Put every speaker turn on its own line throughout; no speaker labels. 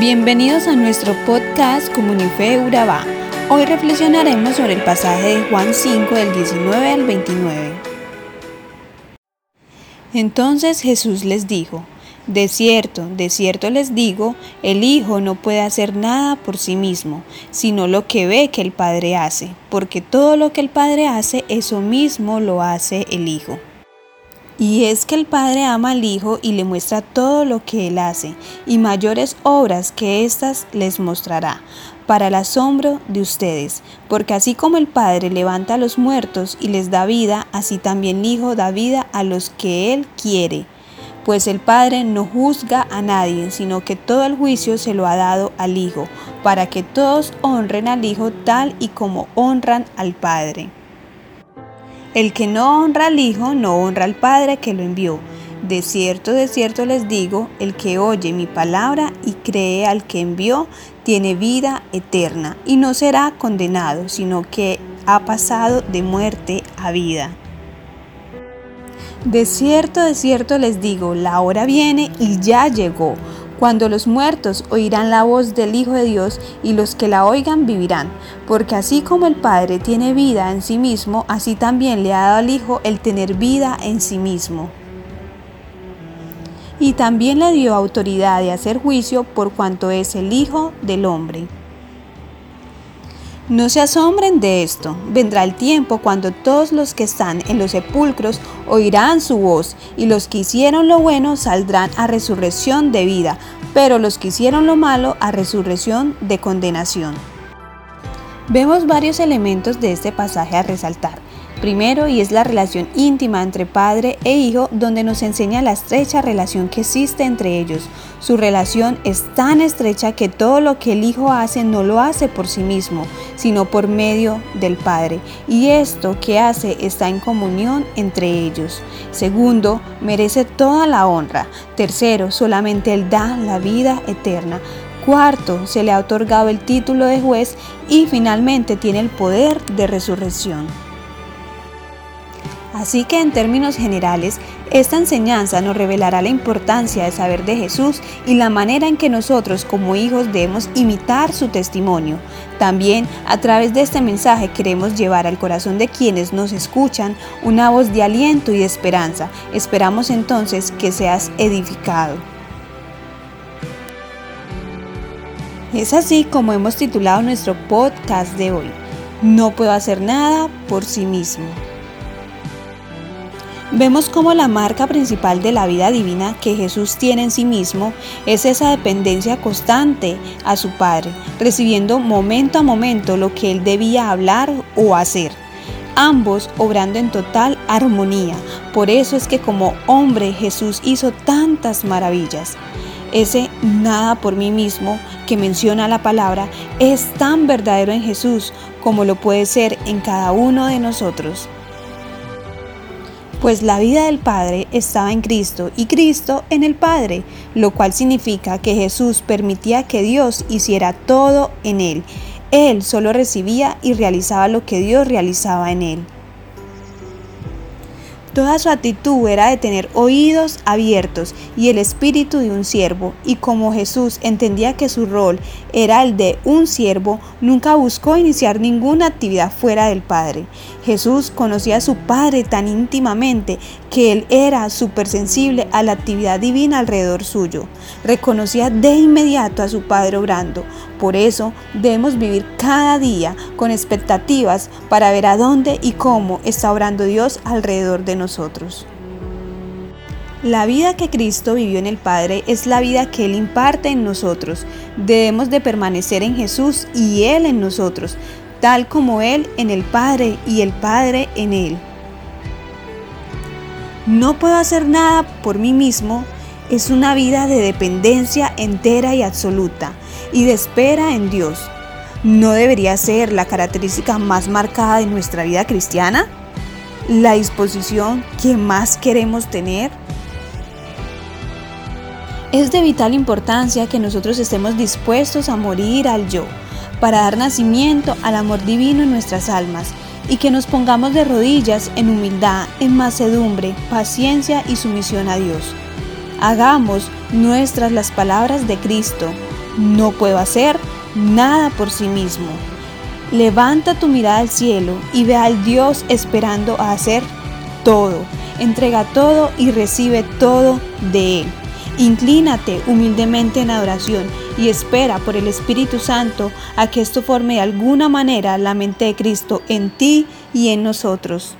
Bienvenidos a nuestro podcast Comunife Urabá. Hoy reflexionaremos sobre el pasaje de Juan 5 del 19 al 29. Entonces Jesús les dijo, de cierto, de cierto les digo, el Hijo no puede hacer nada por sí mismo, sino lo que ve que el Padre hace, porque todo lo que el Padre hace, eso mismo lo hace el Hijo. Y es que el Padre ama al Hijo y le muestra todo lo que Él hace, y mayores obras que éstas les mostrará, para el asombro de ustedes, porque así como el Padre levanta a los muertos y les da vida, así también el Hijo da vida a los que Él quiere. Pues el Padre no juzga a nadie, sino que todo el juicio se lo ha dado al Hijo, para que todos honren al Hijo tal y como honran al Padre. El que no honra al Hijo no honra al Padre que lo envió. De cierto, de cierto les digo, el que oye mi palabra y cree al que envió, tiene vida eterna y no será condenado, sino que ha pasado de muerte a vida. De cierto, de cierto les digo, la hora viene y ya llegó cuando los muertos oirán la voz del Hijo de Dios y los que la oigan vivirán, porque así como el Padre tiene vida en sí mismo, así también le ha dado al Hijo el tener vida en sí mismo. Y también le dio autoridad de hacer juicio por cuanto es el Hijo del Hombre. No se asombren de esto. Vendrá el tiempo cuando todos los que están en los sepulcros oirán su voz, y los que hicieron lo bueno saldrán a resurrección de vida, pero los que hicieron lo malo a resurrección de condenación. Vemos varios elementos de este pasaje a resaltar. Primero, y es la relación íntima entre padre e hijo, donde nos enseña la estrecha relación que existe entre ellos. Su relación es tan estrecha que todo lo que el hijo hace no lo hace por sí mismo, sino por medio del padre. Y esto que hace está en comunión entre ellos. Segundo, merece toda la honra. Tercero, solamente él da la vida eterna. Cuarto, se le ha otorgado el título de juez y finalmente tiene el poder de resurrección. Así que en términos generales, esta enseñanza nos revelará la importancia de saber de Jesús y la manera en que nosotros como hijos debemos imitar su testimonio. También a través de este mensaje queremos llevar al corazón de quienes nos escuchan una voz de aliento y de esperanza. Esperamos entonces que seas edificado. Es así como hemos titulado nuestro podcast de hoy. No puedo hacer nada por sí mismo. Vemos como la marca principal de la vida divina que Jesús tiene en sí mismo es esa dependencia constante a su Padre, recibiendo momento a momento lo que él debía hablar o hacer, ambos obrando en total armonía. Por eso es que como hombre Jesús hizo tantas maravillas. Ese nada por mí mismo que menciona la palabra es tan verdadero en Jesús como lo puede ser en cada uno de nosotros pues la vida del Padre estaba en Cristo y Cristo en el Padre, lo cual significa que Jesús permitía que Dios hiciera todo en él. Él solo recibía y realizaba lo que Dios realizaba en él. Toda su actitud era de tener oídos abiertos y el espíritu de un siervo, y como Jesús entendía que su rol era el de un siervo, nunca buscó iniciar ninguna actividad fuera del Padre. Jesús conocía a su Padre tan íntimamente que él era súper sensible a la actividad divina alrededor suyo. Reconocía de inmediato a su Padre obrando. Por eso debemos vivir cada día con expectativas para ver a dónde y cómo está obrando Dios alrededor de nosotros. La vida que Cristo vivió en el Padre es la vida que Él imparte en nosotros. Debemos de permanecer en Jesús y Él en nosotros, tal como Él en el Padre y el Padre en Él. No puedo hacer nada por mí mismo es una vida de dependencia entera y absoluta y de espera en Dios. ¿No debería ser la característica más marcada de nuestra vida cristiana? ¿La disposición que más queremos tener? Es de vital importancia que nosotros estemos dispuestos a morir al yo para dar nacimiento al amor divino en nuestras almas y que nos pongamos de rodillas en humildad, en macedumbre, paciencia y sumisión a Dios. Hagamos nuestras las palabras de Cristo. no puedo hacer nada por sí mismo. Levanta tu mirada al cielo y ve al Dios esperando a hacer todo. Entrega todo y recibe todo de Él. Inclínate humildemente en adoración y espera por el Espíritu Santo a que esto forme de alguna manera la mente de Cristo en ti y en nosotros.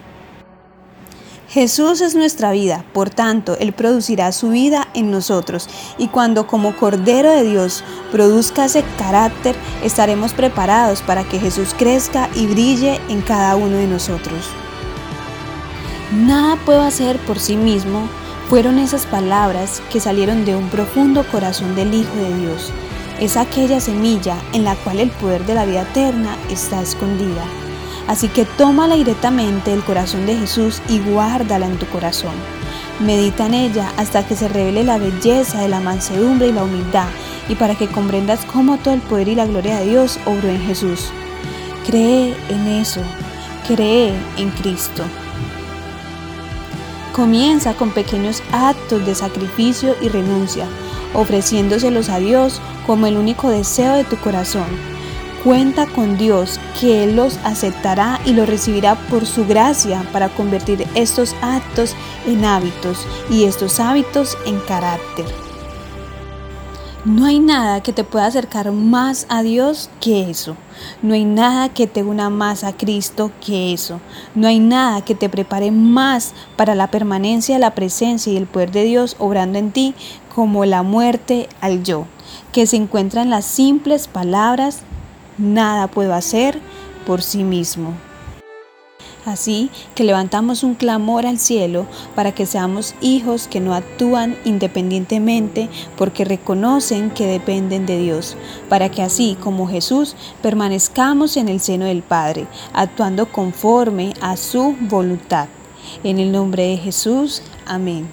Jesús es nuestra vida, por tanto, Él producirá su vida en nosotros y cuando como Cordero de Dios produzca ese carácter, estaremos preparados para que Jesús crezca y brille en cada uno de nosotros. Nada puedo hacer por sí mismo fueron esas palabras que salieron de un profundo corazón del Hijo de Dios. Es aquella semilla en la cual el poder de la vida eterna está escondida. Así que tómala directamente del corazón de Jesús y guárdala en tu corazón. Medita en ella hasta que se revele la belleza de la mansedumbre y la humildad y para que comprendas cómo todo el poder y la gloria de Dios obró en Jesús. Cree en eso, cree en Cristo. Comienza con pequeños actos de sacrificio y renuncia, ofreciéndoselos a Dios como el único deseo de tu corazón Cuenta con Dios que Él los aceptará y los recibirá por su gracia para convertir estos actos en hábitos y estos hábitos en carácter. No hay nada que te pueda acercar más a Dios que eso. No hay nada que te una más a Cristo que eso. No hay nada que te prepare más para la permanencia, la presencia y el poder de Dios obrando en ti como la muerte al yo, que se encuentra en las simples palabras nada puedo hacer por sí mismo. Así que levantamos un clamor al cielo para que seamos hijos que no actúan independientemente porque reconocen que dependen de Dios, para que así como Jesús permanezcamos en el seno del Padre, actuando conforme a su voluntad. En el nombre de Jesús, amén.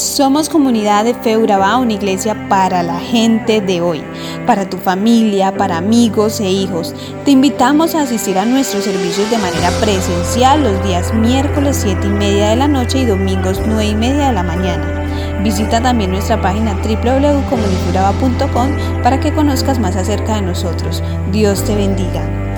Somos comunidad de Fe Urabá, una iglesia para la gente de hoy, para tu familia, para amigos e hijos. Te invitamos a asistir a nuestros servicios de manera presencial los días miércoles 7 y media de la noche y domingos 9 y media de la mañana. Visita también nuestra página www.comunicuraba.com para que conozcas más acerca de nosotros. Dios te bendiga.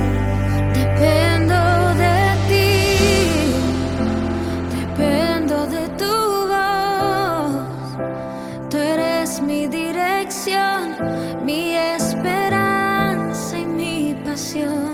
canción.